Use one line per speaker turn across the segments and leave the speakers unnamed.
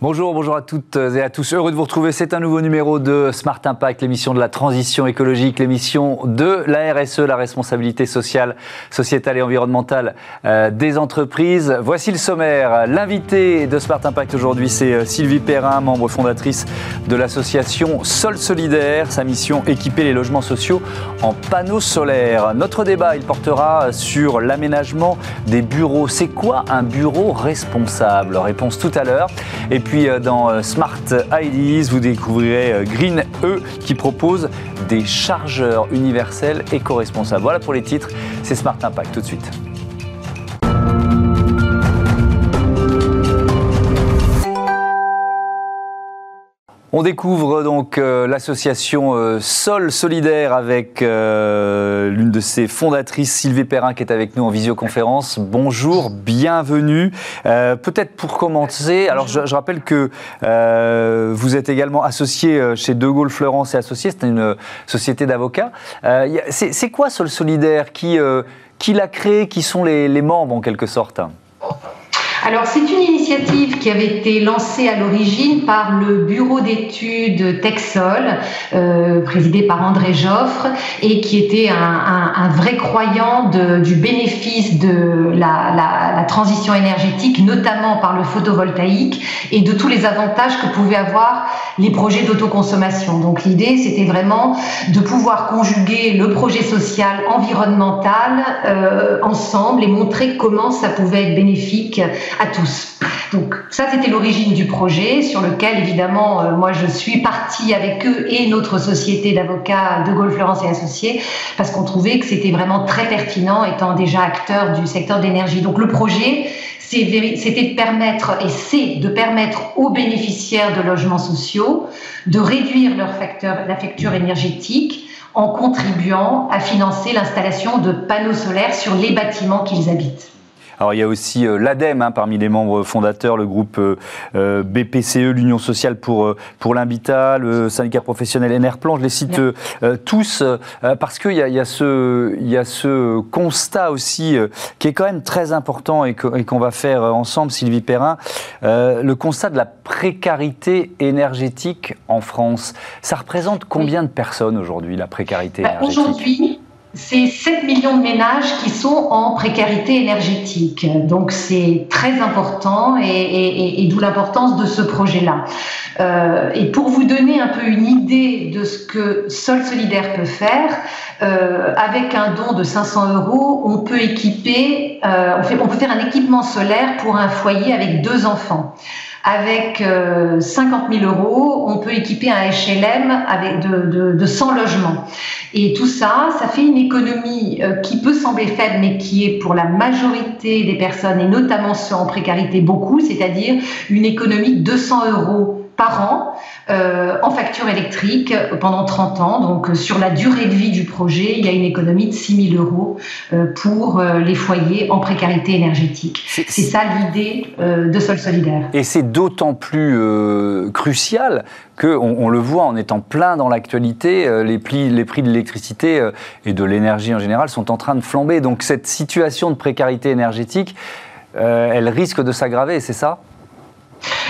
Bonjour, bonjour à toutes et à tous. Heureux de vous retrouver. C'est un nouveau numéro de Smart Impact, l'émission de la transition écologique, l'émission de la RSE, la responsabilité sociale, sociétale et environnementale euh, des entreprises. Voici le sommaire. L'invité de Smart Impact aujourd'hui, c'est euh, Sylvie Perrin, membre fondatrice de l'association Sol Solidaire. Sa mission, équiper les logements sociaux en panneaux solaires. Notre débat, il portera sur l'aménagement des bureaux. C'est quoi un bureau responsable? Réponse tout à l'heure. Euh, dans euh, Smart IDs, vous découvrirez euh, Green E qui propose des chargeurs universels éco-responsables. Voilà pour les titres, c'est Smart Impact tout de suite. On découvre donc euh, l'association euh, Sol Solidaire avec euh, l'une de ses fondatrices, Sylvie Perrin, qui est avec nous en visioconférence. Bonjour, bienvenue. Peut-être pour commencer, alors je, rappelle que vous êtes également associé chez De Gaulle Florence et Associés, c'est une société d'avocats. c'est quoi Sol Solidaire? Qui, l'a créé? Qui sont les membres en quelque sorte?
Alors c'est une initiative qui avait été lancée à l'origine par le bureau d'études Texol, euh, présidé par André Joffre, et qui était un, vrai croyant du bénéfice de la, la, transition énergétique, notamment par le photovoltaïque, et de tous les avantages que pouvaient avoir les projets d'autoconsommation. Donc l'idée, c'était vraiment de pouvoir conjuguer le projet social, environnemental, euh, ensemble, et montrer comment ça pouvait être bénéfique à tous. Donc ça, c'était l'origine du projet sur lequel, évidemment, euh, moi, je suis partie avec eux et notre société d'avocats de Gaulle Florence et Associés parce qu'on trouvait que c'était vraiment très pertinent étant déjà acteur du secteur d'énergie. Donc le projet, c'était de permettre, et c'est de permettre aux bénéficiaires de logements sociaux de réduire leur facteur, la facture énergétique en contribuant à financer l'installation de panneaux solaires sur les bâtiments qu'ils habitent.
Alors il y a aussi euh, l'ADEME hein, parmi les membres fondateurs, le groupe euh, euh, BPCE, l'Union sociale pour, pour l'habitat, le syndicat professionnel NRPlan, je les cite tous parce qu'il y a, y, a ce, y a ce constat aussi qui est quand même très important et qu'on va faire ensemble, Sylvie Perrin, le constat de la précarité énergétique en France. Ça représente combien de personnes aujourd'hui, la précarité bah,
énergétique? C'est 7 millions de ménages qui sont en précarité énergétique. Donc c'est très important et, d'où l'importance de ce projet-là. Euh, et pour vous donner un peu une idée de ce que Sol Solidaire peut faire, euh, avec un don de 500 euros, on peut équiper, euh, on, peut faire un équipement solaire pour un foyer avec deux enfants. Avec 50 000 euros, on peut équiper un HLM avec de, de 100 logements. Et tout ça, ça fait une économie euh, qui peut sembler faible, mais qui est pour la majorité des personnes, et notamment ceux en précarité, beaucoup, c'est-à-dire une économie de 200 euros par an euh, en facture électrique pendant 30 ans. Donc, euh, sur la durée de vie du projet, il y a une économie de 6 000 euros pour les foyers en précarité énergétique. C'est ça l'idée de Sol Solidaire.
Et c'est d'autant plus crucial qu'on on le voit en étant plein dans l'actualité, les, les prix de l'électricité et de l'énergie en général sont en train de flamber. Donc cette situation de précarité énergétique, elle risque de s'aggraver, c'est ça?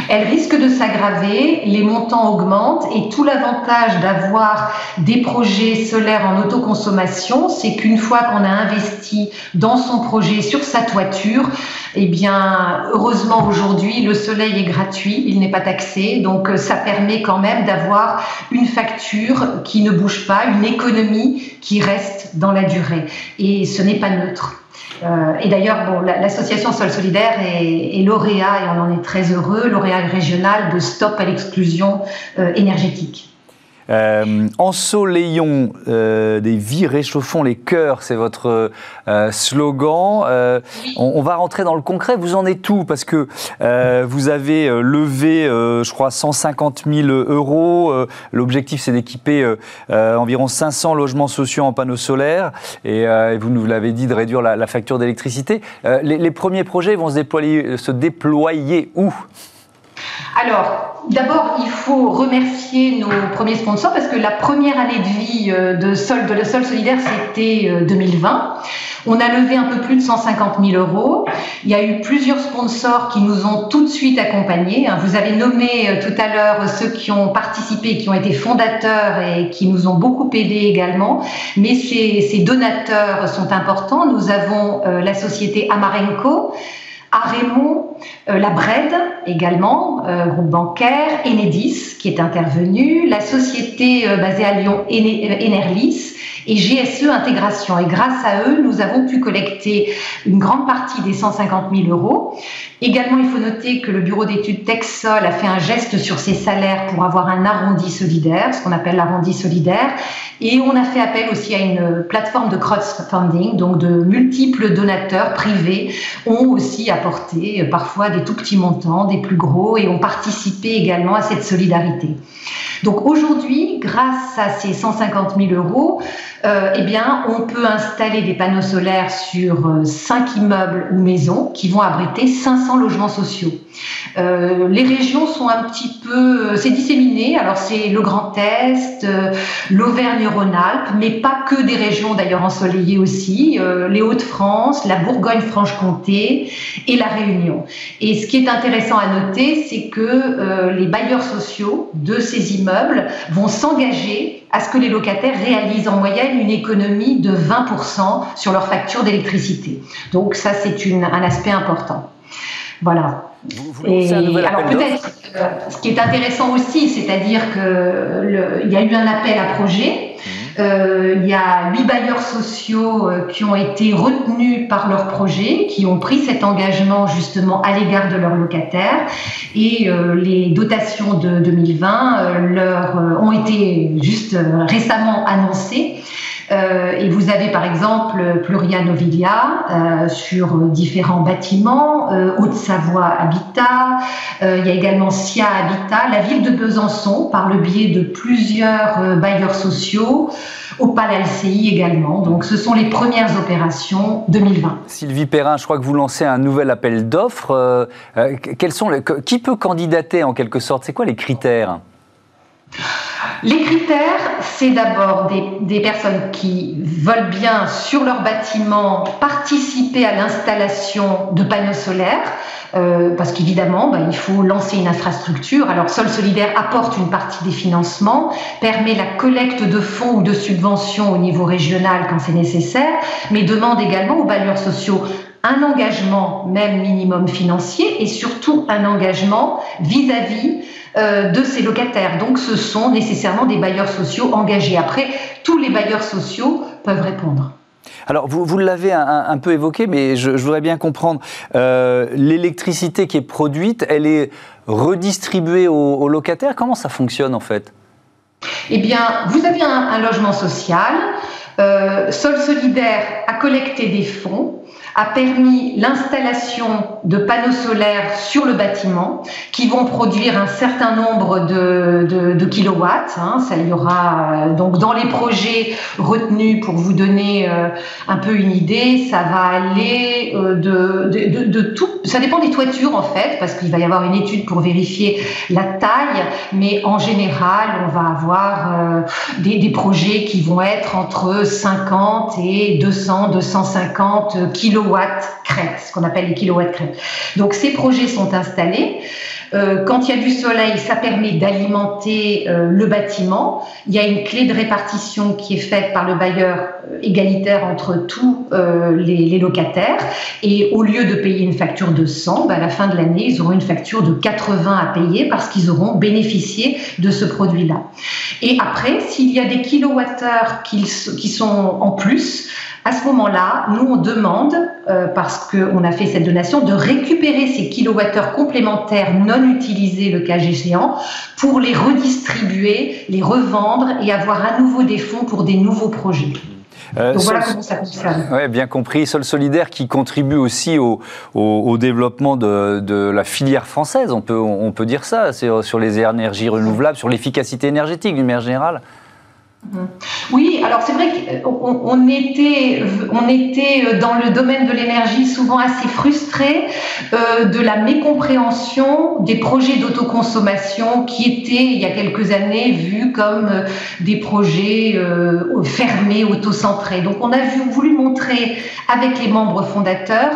Elle risque de s'aggraver, les montants augmentent et tout l'avantage d'avoir des projets solaires en autoconsommation, c'est qu'une fois qu'on a investi dans son projet sur sa toiture, eh bien, heureusement aujourd'hui, le soleil est gratuit, il n'est pas taxé, donc ça permet quand même d'avoir une facture qui ne bouge pas, une économie qui reste dans la durée. Et ce n'est pas neutre. Euh, et d'ailleurs, bon, l'association Sol Solidaire est, lauréat, et on en est très heureux, lauréat régional de Stop à l'exclusion euh, énergétique.
Euh, ensoleillons euh, des vies, réchauffons les cœurs, c'est votre euh, slogan. On, va rentrer dans le concret. Vous en êtes tout parce que vous avez levé, je crois, 150 000 euros. L'objectif, c'est d'équiper environ 500 logements sociaux en panneaux solaires. Et, vous nous l'avez dit, de réduire la, facture d'électricité. Les, premiers projets vont se déployer où?
Alors, d'abord, il faut remercier nos premiers sponsors parce que la première année de vie euh, de Sol, de la Sol Solidaire, c'était 2020. Euh, On a levé un peu plus de 150 000 euros. Il y a eu plusieurs sponsors qui nous ont tout de suite accompagnés. Hein. Vous avez nommé euh, tout à l'heure ceux qui ont participé, qui ont été fondateurs et qui nous ont beaucoup aidés également. Mais ces, donateurs sont importants. Nous avons la société Amarenco, à Raymond, euh, la Bred également, euh, groupe bancaire, Enedis qui est intervenu, la société euh, basée à Lyon Enerlis et GSE Intégration. Et grâce à eux, nous avons pu collecter une grande partie des 150 000 euros. Également, il faut noter que le bureau d'études Texol a fait un geste sur ses salaires pour avoir un arrondi solidaire, ce qu'on appelle l'arrondi solidaire. Et on a fait appel aussi à une plateforme de crowdfunding, donc de multiples donateurs privés ont aussi apporté parfois des tout petits montants, des plus gros, et ont participé également à cette solidarité. Donc aujourd'hui, grâce à ces 150 000 euros, euh, eh bien, on peut installer des panneaux solaires sur euh, cinq immeubles ou maisons qui vont abriter 500 logements sociaux. Euh, les régions sont un petit peu, c'est disséminé. Alors c'est le Grand Est, l'Auvergne-Rhône-Alpes, mais pas que des régions d'ailleurs ensoleillées aussi, les Hauts-de-France, la Bourgogne-Franche-Comté et la Réunion. Et ce qui est intéressant à noter, c'est que les bailleurs sociaux de ces immeubles vont s'engager à ce que les locataires réalisent en moyenne une économie de 20% sur leur facture d'électricité. Donc ça, c'est un aspect important. Voilà. Et alors peut-être, euh, ce qui est intéressant aussi, c'est-à-dire qu'il y a eu un appel à projet euh, il y a huit bailleurs sociaux euh, qui ont été retenus par leur projet, qui ont pris cet engagement justement à l'égard de leurs locataires. Et euh, les dotations de 2020 leur ont été juste récemment annoncées. Euh, et vous avez par exemple Pluria Novilia euh, sur différents bâtiments, euh, Haute-Savoie Habitat, il y a également SIA Habitat, la ville de Besançon par le biais de plusieurs bailleurs sociaux. Opal LCI également. Donc, ce sont les premières opérations 2020.
Sylvie Perrin, je crois que vous lancez un nouvel appel d'offres. qui peut candidater en quelque sorte? C'est quoi les critères?
Les critères, c'est d'abord des, personnes qui veulent bien, sur leur bâtiment, participer à l'installation de panneaux solaires, euh, parce qu'évidemment, bah, il faut lancer une infrastructure. Alors, Sol Solidaire apporte une partie des financements, permet la collecte de fonds ou de subventions au niveau régional quand c'est nécessaire, mais demande également aux bailleurs sociaux un engagement, même minimum financier, et surtout un engagement vis-à-vis euh, de ces locataires. Donc ce sont nécessairement des bailleurs sociaux engagés. Après, tous les bailleurs sociaux peuvent répondre.
Alors, vous, vous l'avez un, peu évoqué, mais je, voudrais bien comprendre. Euh, l'électricité qui est produite, elle est redistribuée aux, locataires? Comment ça fonctionne en fait?
Eh bien, vous avez un, logement social. Euh, Sol Solidaire a collecté des fonds a permis l'installation de panneaux solaires sur le bâtiment qui vont produire un certain nombre de, kilowatts. Hein. Ça y aura euh, donc dans les projets retenus pour vous donner euh, un peu une idée, ça va aller euh, de, de, tout. Ça dépend des toitures en fait, parce qu'il va y avoir une étude pour vérifier la taille, mais en général, on va avoir des, des projets qui vont être entre 50 et 200, 250 kilowatts crête, ce qu'on appelle les kilowatts crête. Donc ces projets sont installés. Euh, quand il y a du soleil, ça permet d'alimenter euh, le bâtiment. Il y a une clé de répartition qui est faite par le bailleur euh, égalitaire entre tous les, locataires. Et au lieu de payer une facture de 100, bah, à la fin de l'année, ils auront une facture de 80 à payer parce qu'ils auront bénéficié de ce produit-là. Et après, s'il y a des kilowattheures qui, qui sont en plus, à ce moment-là, nous, on demande, euh, parce qu'on a fait cette donation, de récupérer ces kilowattheures complémentaires non utilisés, le cas échéant, pour les redistribuer, les revendre et avoir à nouveau des fonds pour des nouveaux projets. Euh, Donc voilà comment ça fonctionne.
Oui, bien compris. Sol Solidaire qui contribue aussi au, développement de, la filière française, on peut, on peut dire ça, sur les énergies renouvelables, sur l'efficacité énergétique d'une manière générale.
Oui, alors c'est vrai qu'on était, on était dans le domaine de l'énergie souvent assez frustrés euh, de la mécompréhension des projets d'autoconsommation qui étaient il y a quelques années vus comme euh, des projets euh, fermés, autocentrés. Donc on a voulu montrer avec les membres fondateurs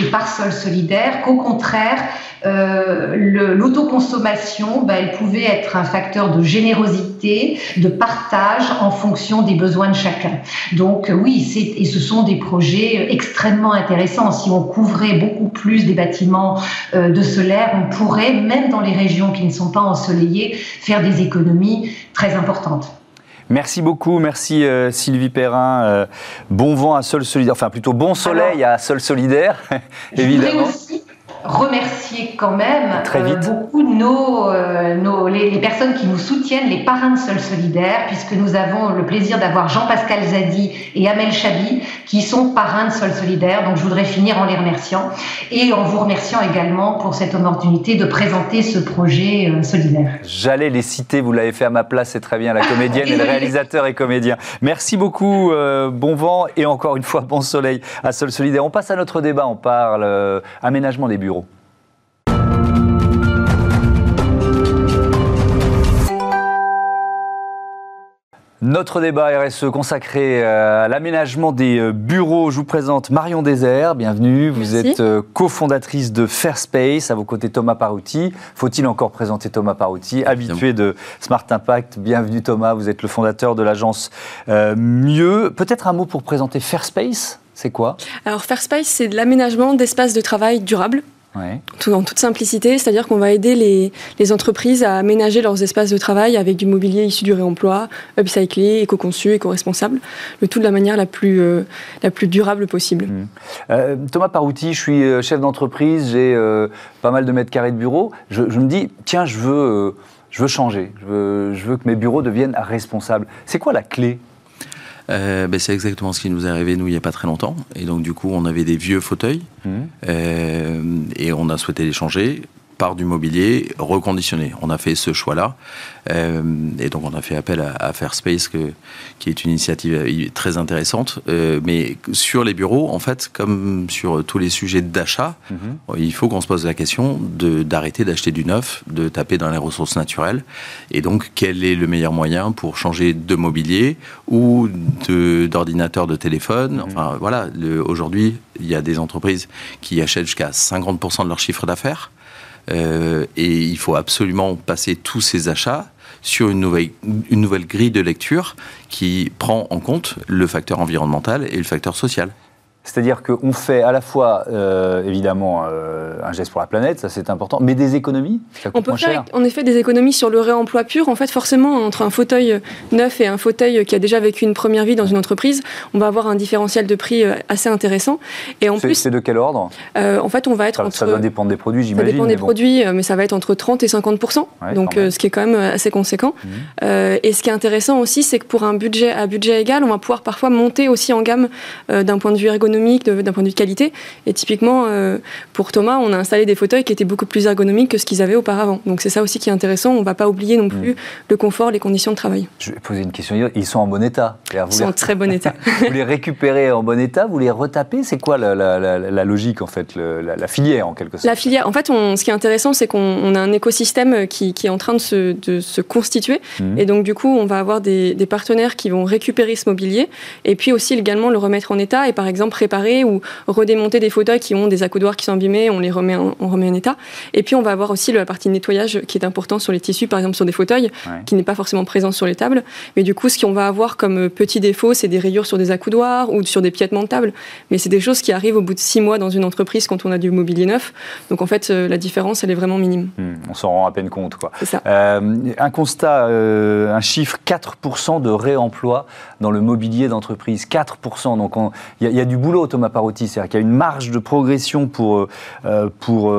et par Sol Solidaire qu'au contraire, euh, l'autoconsommation, ben, elle pouvait être un facteur de générosité, de partage en fonction des besoins de chacun. Donc euh, oui, et ce sont des projets extrêmement intéressants. Si on couvrait beaucoup plus des bâtiments euh, de solaire, on pourrait, même dans les régions qui ne sont pas ensoleillées, faire des économies très importantes.
Merci beaucoup, merci Sylvie Perrin. bon vent à Sol Solidaire, enfin plutôt bon soleil à Sol Solidaire, évidemment
remercier quand même
euh,
beaucoup nos, euh, nos les, personnes qui nous soutiennent, les parrains de Sol Solidaire, puisque nous avons le plaisir d'avoir Jean-Pascal Zadi et Amel Chabi qui sont parrains de Sol Solidaire. Donc je voudrais finir en les remerciant et en vous remerciant également pour cette opportunité de présenter ce projet euh, solidaire.
J'allais les citer, vous l'avez fait à ma place, c'est très bien, la comédienne et le réalisateur et comédien. Merci beaucoup, bon vent et encore une fois bon soleil à Sol Solidaire. On passe à notre débat, on parle aménagement des bureaux notre débat RSE consacré euh, à l'aménagement des euh, bureaux. Je vous présente Marion Désert, bienvenue. Vous êtes euh, cofondatrice de Fairspace, à vos côtés Thomas Parouti. Faut-il encore présenter Thomas Parouti, habitué de Smart Impact? Bienvenue Thomas, vous êtes le fondateur de l'agence Mieux. Peut-être un mot pour présenter Fairspace, c'est quoi?
Alors Fairspace, c'est de l'aménagement d'espaces de travail durables tout, en toute simplicité, c'est-à-dire qu'on va aider les, entreprises à aménager leurs espaces de travail avec du mobilier issu du réemploi, upcyclé, éco-conçu, éco-responsable, le tout de la manière la plus, euh, la plus durable possible. Mmh.
Euh, Thomas Parouti, je suis euh, chef d'entreprise, j'ai pas mal de mètres carrés de bureau. Je, me dis, tiens, je veux, je veux changer, je veux, je veux que mes bureaux deviennent responsables. C'est quoi la clé?
Euh, ben, c'est exactement ce qui nous est arrivé, nous, il n'y a pas très longtemps. Et donc, du coup, on avait des vieux fauteuils mmh. euh, et on a souhaité les changer par du mobilier reconditionné. On a fait ce choix-là. Euh, et donc, on a fait appel à, à Fairspace, que, qui est une initiative euh, très intéressante. Euh, mais sur les bureaux, en fait, comme sur tous les sujets d'achat, mhm. il faut qu'on se pose la question d'arrêter d'acheter du neuf, de taper dans les ressources naturelles. Et donc, quel est le meilleur moyen pour changer de mobilier ou d'ordinateur de, téléphone? Mhm. Enfin, voilà, aujourd'hui, il y a des entreprises qui achètent jusqu'à 50% de leur chiffre d'affaires. Euh, et il faut absolument passer tous ces achats sur une nouvelle, une nouvelle grille de lecture qui prend en compte le facteur environnemental et le facteur social.
C'est-à-dire qu'on fait à la fois, euh, évidemment, euh, un geste pour la planète, ça c'est important, mais des économies
ça coûte On peut faire en effet des économies sur le réemploi pur. En fait, forcément, entre un fauteuil neuf et un fauteuil qui a déjà vécu une première vie dans une entreprise, on va avoir un différentiel de prix euh, assez intéressant.
Et en plus, c'est de quel ordre?
En fait, on va être
ça,
entre.
Ça va dépendre des produits, j'imagine.
Ça dépend des produits, mais ça va être entre 30 et 50 donc ce qui est quand même assez conséquent. Mmh. et ce qui est intéressant aussi, c'est que pour un budget à budget égal, on va pouvoir parfois monter aussi en gamme d'un point de vue ergonomique d'un point de vue qualité. Et typiquement, euh, pour Thomas, on a installé des fauteuils qui étaient beaucoup plus ergonomiques que ce qu'ils avaient auparavant. Donc c'est ça aussi qui est intéressant. On ne va pas oublier non plus mm. le confort, les conditions de travail.
Je vais poser une question. Ils sont en bon état.
Ils sont en très bon état.
vous les récupérez en bon état, vous les retapez? C'est quoi la, logique en fait, la, filière en quelque sorte?
La filière. En fait, ce qui est intéressant, c'est qu'on a un écosystème qui, est en train de se, constituer. Mm. Et donc du coup, on va avoir des, des partenaires qui vont récupérer ce mobilier et puis aussi également le remettre en état et par exemple réparer ou redémonter des fauteuils qui ont des accoudoirs qui sont abîmés, on les remet en, on remet en état. Et puis on va avoir aussi la partie nettoyage qui est important sur les tissus, par exemple sur des fauteuils, qui n'est pas forcément présent sur les tables. Mais du coup, ce qu'on va avoir comme petit défaut, c'est des rayures sur des accoudoirs ou sur des piétements de table. Mais c'est des choses qui arrivent au bout de six mois dans une entreprise quand on a du mobilier neuf. Donc en fait, euh, la différence, elle est vraiment minime.
Hmm, on s'en rend à peine compte. Quoi. Ça. Euh, un constat, euh, un chiffre, 4% de réemploi dans le mobilier d'entreprise. 4%. Donc il y, y, a du boulot boulot, Thomas Parotti. C'est-à-dire qu'il y a une marge de progression pour, pour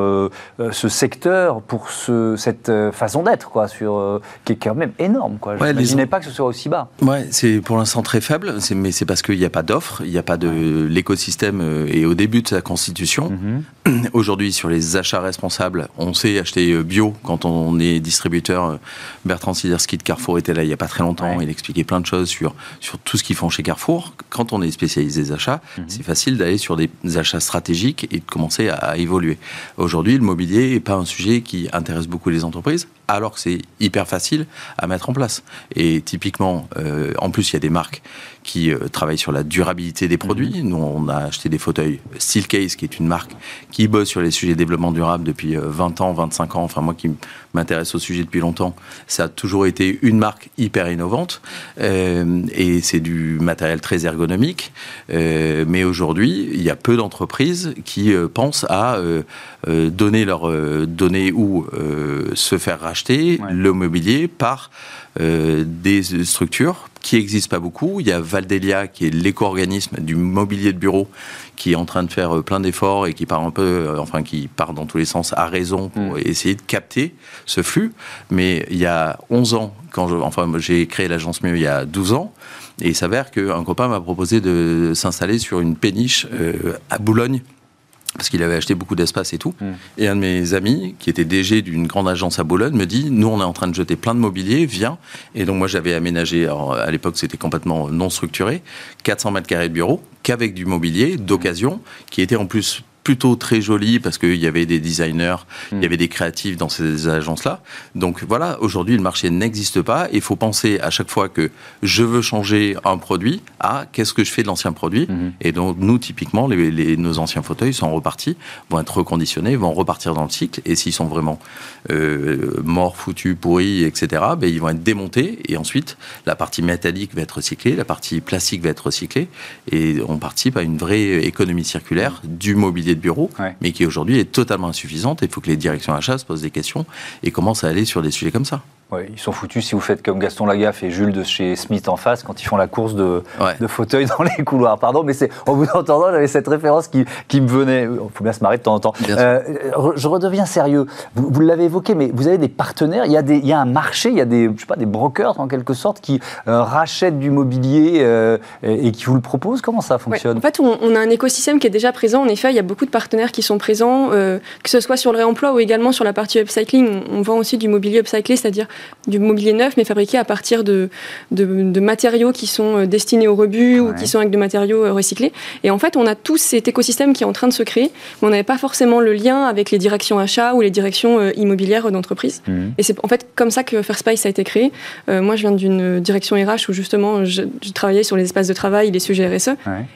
ce secteur, pour ce, cette façon d'être, quoi, sur, qui est quand même énorme. Quoi. Je n'imaginais pas que ce soit aussi bas.
Ouais, c'est pour l'instant très faible, mais c'est parce qu'il n'y a pas d'offre, il n'y a pas de l'écosystème et au début de sa constitution. Mhm. Aujourd'hui, sur les achats responsables, on sait acheter bio quand on est distributeur. Bertrand Siderski de Carrefour était là il n'y a pas très longtemps. Il expliquait plein de choses sur, sur tout ce qu'ils font chez Carrefour. Quand on est spécialisé des achats, mhm. C'est facile d'aller sur des achats stratégiques et de commencer à, évoluer. Aujourd'hui, le mobilier n'est pas un sujet qui intéresse beaucoup les entreprises, alors que c'est hyper facile à mettre en place. Et typiquement, euh, en plus, il y a des marques qui euh, travaillent sur la durabilité des produits. Mhm. Nous, on a acheté des fauteuils Steelcase, qui est une marque qui bosse sur les sujets de développement durable depuis 20 euh, ans, 25 ans. Enfin, moi qui m'intéresse au sujet depuis longtemps, ça a toujours été une marque hyper innovante. Euh, et c'est du matériel très ergonomique. mais aujourd'hui, il y a peu d'entreprises qui pensent à donner leur donner ou se faire racheter le mobilier par des structures qui n'existe pas beaucoup. Il y a Valdelia, qui est l'éco-organisme du mobilier de bureau, qui est en train de faire euh, plein d'efforts et qui part un peu, euh, enfin, qui part dans tous les sens à raison pour mm. essayer de capter ce flux. Mais il y a 11 ans, quand je, enfin, j'ai créé l'agence Mieux il y a 12 ans, et il s'avère qu'un copain m'a proposé de s'installer sur une péniche euh, à Boulogne, parce qu'il avait acheté beaucoup d'espace et tout. Hmm. Et un de mes amis, qui était DG d'une grande agence à Boulogne, me dit Nous, on est en train de jeter plein de mobilier, viens. Et donc, moi, j'avais aménagé, à l'époque, c'était complètement non structuré, 400 mètres carrés de bureau, qu'avec du mobilier d'occasion, qui était en plus plutôt très joli parce qu'il y avait des designers, il y hmm. avait des créatifs dans ces agences-là. Donc voilà, aujourd'hui le marché n'existe pas. Il faut penser à chaque fois que je veux changer un produit à qu'est-ce que je fais de l'ancien produit. Hmm. Et donc nous, typiquement, les, nos anciens fauteuils sont repartis, vont être reconditionnés, vont repartir dans le cycle. Et s'ils sont vraiment euh, morts, foutus, pourris, etc., ben, ils vont être démontés. Et ensuite, la partie métallique va être recyclée, la partie plastique va être recyclée. Et on participe à une vraie économie circulaire du mobilier de bureau, mais qui aujourd'hui est totalement insuffisante. Il faut que les directions achats se posent des questions et commencent à aller sur des sujets comme ça.
Ouais, ils sont foutus si vous faites comme Gaston Lagaffe et Jules de chez Smith en face quand ils font la course de, de fauteuils dans les couloirs. Pardon, mais c'est en vous entendant, j'avais cette référence qui, qui me venait. Il faut bien se marrer de temps en temps. Euh, je redeviens sérieux. Vous, vous l'avez évoqué, mais vous avez des partenaires. Il y a, des, il y a un marché, il y a des, je sais pas, des brokers en quelque sorte qui euh, rachètent du mobilier euh, et, qui vous le proposent. Comment ça fonctionne?
En fait, on, on, a un écosystème qui est déjà présent. En effet, il y a beaucoup de partenaires qui sont présents, que ce soit sur le réemploi ou également sur la partie upcycling. On, on vend aussi du mobilier upcyclé, c'est-à-dire du mobilier neuf, mais fabriqué à partir de, de, matériaux qui sont euh, destinés au rebut ou qui sont avec des matériaux euh, recyclés. Et en fait, on a tout cet écosystème qui est en train de se créer, mais on n'avait pas forcément le lien avec les directions achats ou les directions euh, immobilières d'entreprise. Mhm. Et c'est en fait comme ça que Fairspice a été créé. moi, je viens d'une direction RH où justement, je, travaillais sur les espaces de travail, les sujets RSE.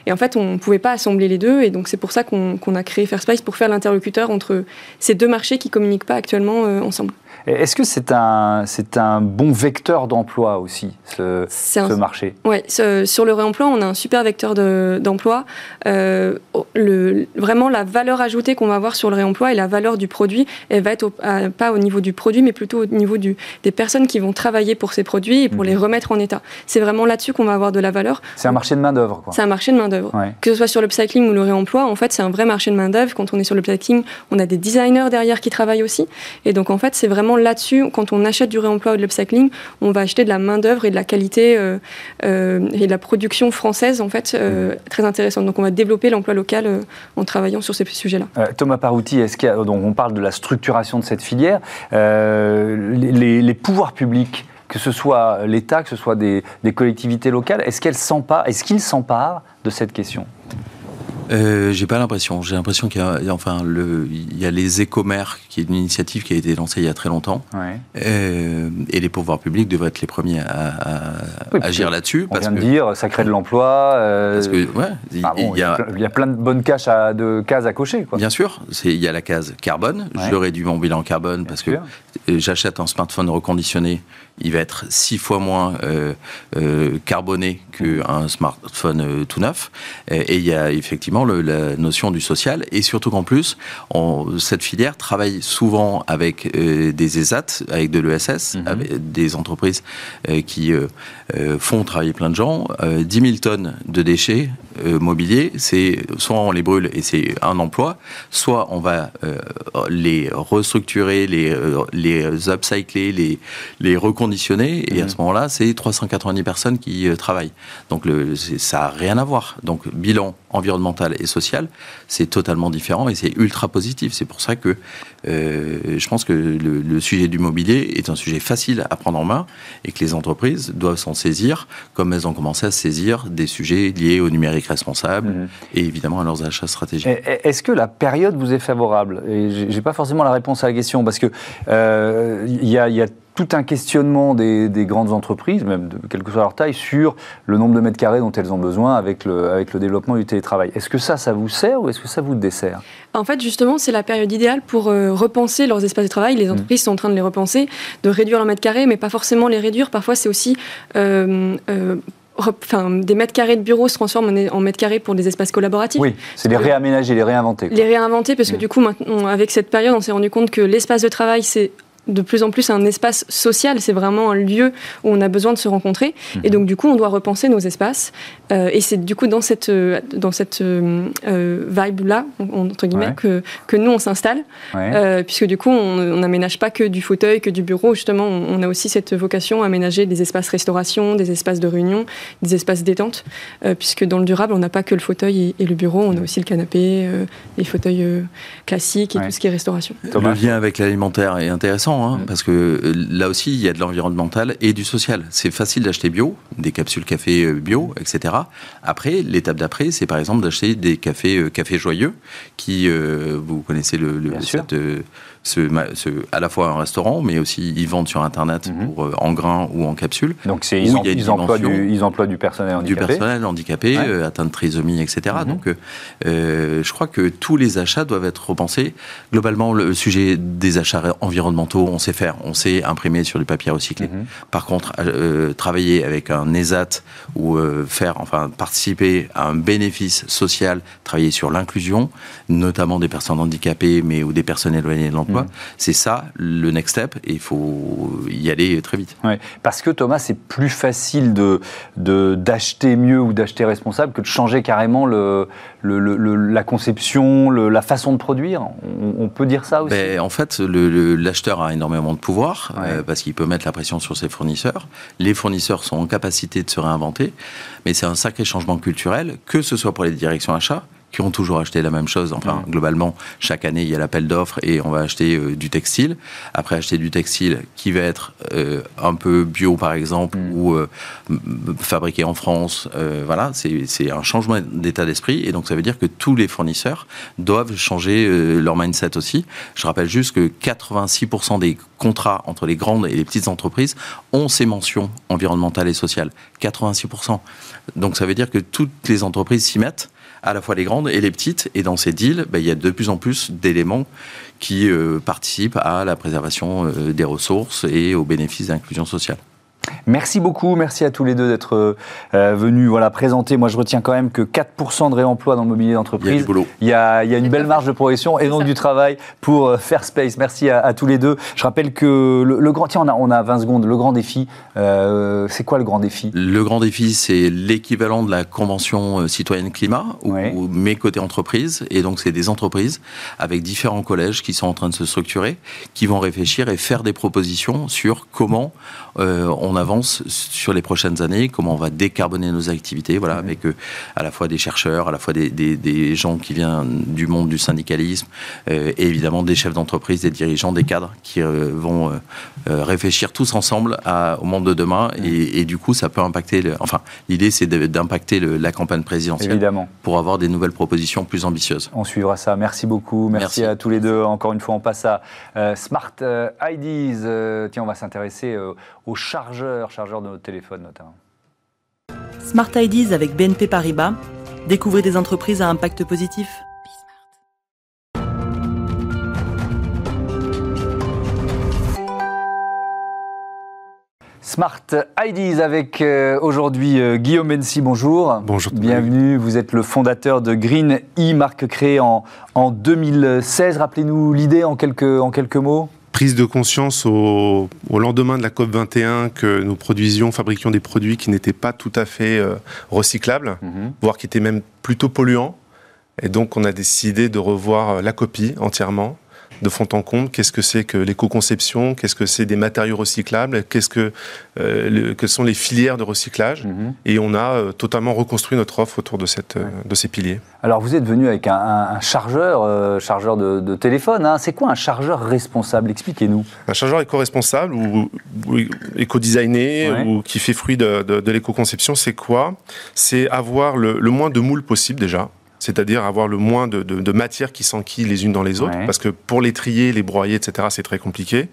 Et en fait, on ne pouvait pas assembler les deux. Et donc, c'est pour ça qu'on a créé Fairspice pour faire l'interlocuteur entre ces deux marchés qui communiquent pas actuellement ensemble.
Est-ce que c'est un, c'est un bon vecteur d'emploi aussi, ce, ce marché?
Oui, sur le réemploi, on a un super vecteur d'emploi. Euh, le, vraiment, la valeur ajoutée qu'on va avoir sur le réemploi et la valeur du produit, elle va être pas au niveau du produit, mais plutôt au niveau du, des personnes qui vont travailler pour ces produits et pour mhm. les remettre en état. C'est vraiment là-dessus qu'on va avoir de la valeur.
C'est un marché de main-d'œuvre.
C'est un marché de main-d'œuvre. Que ce soit sur le cycling ou le réemploi, en fait, c'est un vrai marché de main-d'œuvre. Quand on est sur le cycling, on a des designers derrière qui travaillent aussi. Et donc, en fait, c'est vraiment là-dessus, quand on achète du réemploi ou de l'upcycling, on va acheter de la main-d'œuvre et de la qualité euh, euh, et de la production française, en fait, euh, très intéressante. Donc, on va développer l'emploi local en travaillant sur ces sujets-là.
Thomas Parouti, est-ce qu'il donc on parle de la structuration de cette filière. Les, les, pouvoirs publics que ce soit l'État, que ce soit des, des collectivités locales, est-ce qu'elles s'emparent, est-ce qu'ils s'emparent de cette question?
Euh, J'ai pas l'impression. J'ai l'impression qu'il y a, enfin, le, il y a les écomères, qui est une initiative qui a été lancée il y a très longtemps, euh, et les pouvoirs publics devraient être les premiers à, agir là-dessus.
On vient de dire, ça crée de l'emploi. Euh, parce que, ouais, il, y a, il, y a, plein de bonnes cases à, de cases à cocher. Quoi.
Bien sûr, il y a la case carbone. Je réduis mon bilan carbone parce que j'achète un smartphone reconditionné il va être six fois moins euh, euh, carboné qu'un smartphone euh, tout neuf. Et, il y a effectivement la notion du social. Et surtout qu'en plus, cette filière travaille souvent avec des ESAT, avec de l'ESS, mhm. avec des entreprises qui font travailler plein de gens. 10 000 tonnes de déchets euh, mobiliers, c'est soit on les brûle et c'est un emploi, soit on va euh, les restructurer, les, euh, les upcycler, les, les et à mhm. ce moment-là, c'est 390 personnes qui travaillent. Donc le, ça n'a rien à voir. Donc bilan environnemental et social, c'est totalement différent et c'est ultra positif. C'est pour ça que je pense que le, le sujet du mobilier est un sujet facile à prendre en main et que les entreprises doivent s'en saisir comme elles ont commencé à saisir des sujets liés au numérique responsable mhm. et évidemment à leurs achats stratégiques.
Est-ce que la période vous est favorable? J'ai pas forcément la réponse à la question parce que euh, il y, a, tout un questionnement des, grandes entreprises, même de quelle que soit leur taille, sur le nombre de mètres carrés dont elles ont besoin avec le, avec le développement du télétravail. Est-ce que ça, ça vous sert ou est-ce que ça vous dessert?
En fait, justement, c'est la période idéale pour euh, repenser leurs espaces de travail. Les mmh. entreprises sont en train de les repenser, de réduire leurs mètres carrés, mais pas forcément les réduire. Parfois, c'est aussi euh, Enfin, des mètres carrés de bureaux se transforment en, mètres carrés pour des espaces collaboratifs.
Oui, c'est les réaménager, les réinventer.
Les réinventer, parce que mm. du coup, maintenant, avec cette période, on s'est rendu compte que l'espace de travail, c'est de plus en plus un espace social, c'est vraiment un lieu où on a besoin de se rencontrer. Et mhm. donc, du coup, on doit repenser nos espaces. Euh, et c'est du coup dans cette, euh, dans cette euh, vibe-là, entre guillemets, que, que nous, on s'installe. puisque du coup, on n'aménage pas que du fauteuil, que du bureau. Justement, on, a aussi cette vocation à aménager des espaces restauration, des espaces de réunion, des espaces détente. puisque dans le durable, on n'a pas que le fauteuil et, le bureau, on a aussi le canapé, les fauteuils classiques et tout ce qui est restauration.
Le lien avec l'alimentaire est intéressant Hein, mm. parce que euh, là aussi, il y a de l'environnemental et du social. C'est facile d'acheter bio, des capsules café euh, bio, etc. Après, l'étape d'après, c'est par exemple d'acheter des cafés, euh, cafés joyeux, qui, vous connaissez le, le cette, ce, à la fois un restaurant, mais aussi ils vendent sur Internet mhm. pour, euh, en grain ou en capsule.
Donc ils, ils, emploient du, ils, emploient du, personnel handicapé.
Du personnel handicapé, euh, atteint de trisomie, etc. Mhm. Donc euh, je crois que tous les achats doivent être repensés. Globalement, le sujet des achats environnementaux, on sait faire, on sait imprimer sur du papier recyclé. Mhm. Par contre, travailler avec un ESAT ou faire, enfin participer à un bénéfice social, travailler sur l'inclusion, notamment des personnes handicapées, mais ou des personnes éloignées de l'emploi, Mm. C'est ça le next step et il faut y aller très vite.
parce que Thomas, c'est plus facile de d'acheter mieux ou d'acheter responsable que de changer carrément le, la conception, la façon de produire. On, peut dire ça aussi.
Ben, en fait, l'acheteur a énormément de pouvoir euh, parce qu'il peut mettre la pression sur ses fournisseurs. Les fournisseurs sont en capacité de se réinventer, mais c'est un sacré changement culturel, que ce soit pour les directions achats qui ont toujours acheté la même chose. Enfin, globalement, chaque année, il y a l'appel d'offres et on va acheter euh, du textile. Après, acheter du textile qui va être euh, un peu bio, par exemple, mm. ou euh, fabriqué en France. voilà, c'est un changement d'état d'esprit. Et donc, ça veut dire que tous les fournisseurs doivent changer leur mindset aussi. Je rappelle juste que 86% des contrats entre les grandes et les petites entreprises ont ces mentions environnementales et sociales. 86%. Donc, ça veut dire que toutes les entreprises s'y mettent à la fois les grandes et les petites. Et dans ces deals, ben, il y a de plus en plus d'éléments qui euh, participent à la préservation euh, des ressources et au bénéfice d'inclusion sociale.
Merci beaucoup, merci à tous les deux d'être euh, venus voilà, présenter. Moi, je retiens quand même que 4% de réemploi dans le mobilier d'entreprise. Il y a
du boulot.
Il y a, une belle marge de progression et donc du travail pour euh, faire space. Merci à, tous les deux. Je rappelle que le, grand, tiens, on a, on a 20 secondes. Le grand défi, euh, c'est quoi le grand défi?
Le grand défi, c'est l'équivalent de la Convention citoyenne climat, ou, mes côtés entreprises. Et donc, c'est des entreprises avec différents collèges qui sont en train de se structurer, qui vont réfléchir et faire des propositions sur comment on on avance sur les prochaines années, comment on va décarboner nos activités, voilà, avec euh, à la fois des chercheurs, à la fois des, gens qui viennent du monde du syndicalisme, euh, et évidemment des chefs d'entreprise, des dirigeants, des cadres qui euh, vont réfléchir tous ensemble au monde de demain, et, du coup ça peut impacter, enfin l'idée c'est d'impacter la campagne présidentielle
évidemment.
pour avoir des nouvelles propositions plus ambitieuses.
On suivra ça, merci beaucoup, merci, à tous les deux, encore une fois on passe à Smart IDs, tiens on va s'intéresser aux chargeurs chargeur de notre téléphone notamment.
Smart IDs avec BNP Paribas. Découvrez des entreprises à impact positif.
Smart IDs avec euh, aujourd'hui euh, Guillaume Bensi, bonjour.
Bonjour.
Bienvenue, vous êtes le fondateur de Green E, marque créée en, en 2016. Rappelez-nous l'idée en quelques, en quelques mots.
Prise de conscience au, lendemain de la COP 21 que nous produisions, fabriquions des produits qui n'étaient pas tout à fait euh, recyclables, mhm. voire qui étaient même plutôt polluants. Et donc, on a décidé de revoir la copie entièrement de fond en comble. Qu'est-ce que c'est que l'éco-conception? Qu'est-ce que c'est des matériaux recyclables? Qu'est-ce que, euh, que sont les filières de recyclage? Mhm. Et on a euh, totalement reconstruit notre offre autour de, cette, euh, de ces piliers.
Alors, vous êtes venu avec un, chargeur, chargeur de, téléphone. Hein. C'est quoi un chargeur responsable? Expliquez-nous.
Un chargeur éco-responsable ou, éco-designé ou qui fait fruit de, de l'éco-conception, c'est quoi? C'est avoir le, le moins de moules possible déjà c'est-à-dire avoir le moins de, de, matière qui s'enquille les unes dans les autres, parce que pour les trier, les broyer, etc., c'est très compliqué.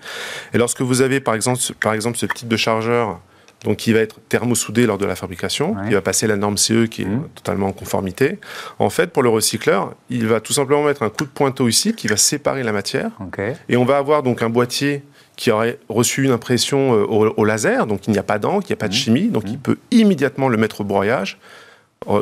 Et lorsque vous avez, par exemple, par exemple ce type de chargeur, donc qui va être thermosoudé lors de la fabrication, qui va passer la norme CE qui est mmh. totalement en conformité. En fait, pour le recycleur, il va tout simplement mettre un coup de pointeau ici qui va séparer la matière, et on va avoir donc un boîtier qui aurait reçu une impression euh, au, laser, donc il n'y a pas d'encre, il n'y a pas de mmh. chimie, donc il mmh. peut immédiatement le mettre au broyage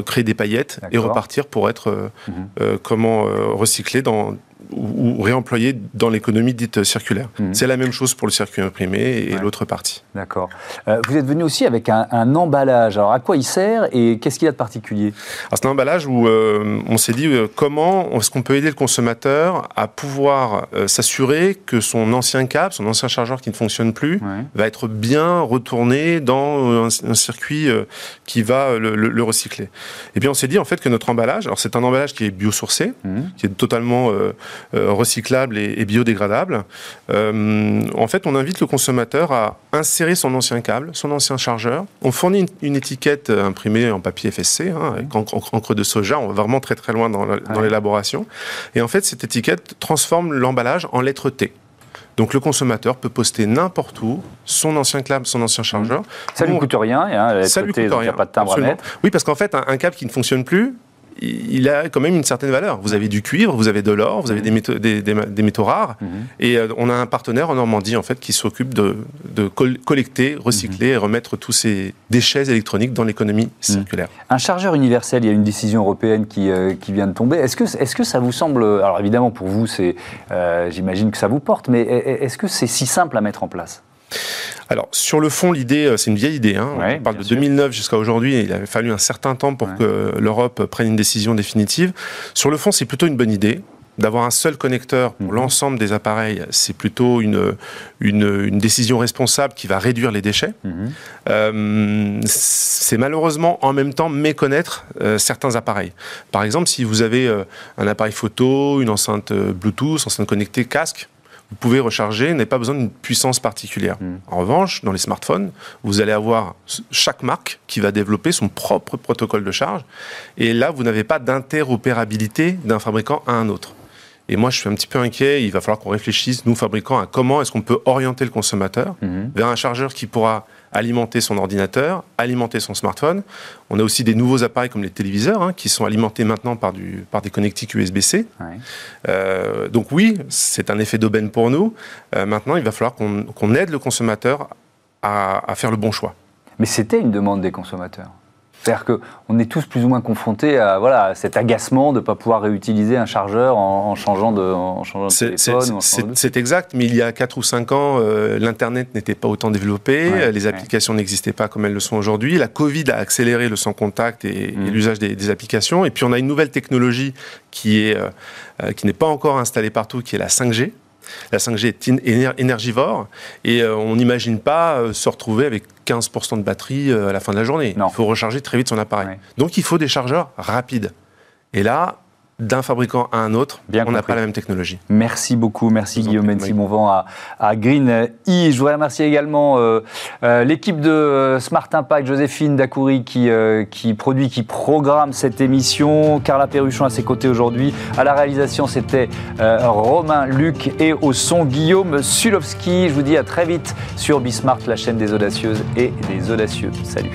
créer des paillettes et repartir pour être euh, mhm. euh, comment euh, recyclé dans ou, réemployé dans l'économie dite circulaire. Mhm. C'est la même chose pour le circuit imprimé et l'autre partie.
D'accord. Euh, vous êtes venu aussi avec un, emballage. Alors à quoi il sert et qu'est-ce qu'il y a de particulier?
C'est un emballage où euh, on s'est dit euh, comment est-ce qu'on peut aider le consommateur à pouvoir s'assurer que son ancien câble, son ancien chargeur qui ne fonctionne plus, va être bien retourné dans un, circuit qui va le, recycler? Et bien on s'est dit en fait que notre emballage, alors c'est un emballage qui est biosourcé, mhm. qui est totalement euh, recyclable et, biodégradable. Euh, en fait, on invite le consommateur à insérer son ancien câble, son ancien chargeur. On fournit une, étiquette imprimée en papier FSC, hein, avec encre de soja. On va vraiment très très loin dans l'élaboration. Et en fait, cette étiquette transforme l'emballage en lettre T. Donc le consommateur peut poster n'importe où son ancien câble, son ancien chargeur.
Ça ne lui coûte rien, hein,
ça lui coûte rien. Il n'y a pas de timbre à mettre. Oui, parce qu'en fait, un, câble qui ne fonctionne plus, il a quand même une certaine valeur. Vous avez du cuivre, vous avez de l'or, vous avez des métaux, des, métaux rares. Mhm. Et euh, on a un partenaire en Normandie, en fait, qui s'occupe de, collecter, recycler mhm. et remettre tous ces déchets électroniques dans l'économie circulaire.
Un chargeur universel, il y a une décision européenne qui, euh, qui vient de tomber. Est-ce que, est que ça vous semble. Alors évidemment, pour vous, c'est, euh, j'imagine que ça vous porte, mais est-ce que c'est si simple à mettre en place?
Alors, sur le fond, l'idée, euh, c'est une vieille idée. Hein. on parle de 2009 jusqu'à aujourd'hui. Il avait fallu un certain temps pour que l'Europe prenne une décision définitive. Sur le fond, c'est plutôt une bonne idée. D'avoir un seul connecteur pour mhm. l'ensemble des appareils, c'est plutôt une, une, décision responsable qui va réduire les déchets. Mhm. Euh, c'est malheureusement en même temps méconnaître euh, certains appareils. Par exemple, si vous avez un appareil photo, une enceinte Bluetooth, enceinte connectée, casque, vous pouvez recharger, n'avez pas besoin d'une puissance particulière. Hmm. En revanche, dans les smartphones, vous allez avoir chaque marque qui va développer son propre protocole de charge. Et là, vous n'avez pas d'interopérabilité d'un fabricant à un autre. Et moi, je suis un petit peu inquiet. Il va falloir qu'on réfléchisse, nous, fabricants, à comment est-ce qu'on peut orienter le consommateur hmm. vers un chargeur qui pourra alimenter son ordinateur, alimenter son smartphone. On a aussi des nouveaux appareils comme les téléviseurs hein, qui sont alimentés maintenant par, du, par des connectiques USB-C. Euh, donc oui, c'est un effet d'aubaine pour nous. Euh, maintenant, il va falloir qu'on aide le consommateur à faire le bon choix.
Mais c'était une demande des consommateurs. C'est-à-dire qu'on est tous plus ou moins confrontés à, voilà, cet agacement de ne pas pouvoir réutiliser un chargeur en, changeant de, en changeant de téléphone.
C'est exact, mais il y a 4 ou 5 ans, euh, l'Internet n'était pas autant développé, les applications n'existaient pas comme elles le sont aujourd'hui. La Covid a accéléré le sans-contact et, mm. l'usage des, applications. Et puis on a une nouvelle technologie qui euh, euh, qui n'est pas encore installée partout, qui est la 5G. La 5G est énergivore et euh, on n'imagine pas euh, se retrouver avec 15% de batterie euh, à la fin de la journée. Il faut recharger très vite son appareil. Donc il faut des chargeurs rapides. Et là, d'un fabricant à un autre, Bien on n'a pas la même technologie.
Merci beaucoup, merci Guillaume Mency Bonvent à, à, Green E. Je voudrais remercier également euh, euh, l'équipe de euh, Smart Impact, Joséphine Dacoury qui, qui produit, qui programme cette émission, Carla Perruchon à ses côtés aujourd'hui. À la réalisation, c'était Romain Luc et au son Guillaume Sulowski. Je vous dis à très vite sur Bismart, la chaîne des audacieuses et des audacieux. Salut.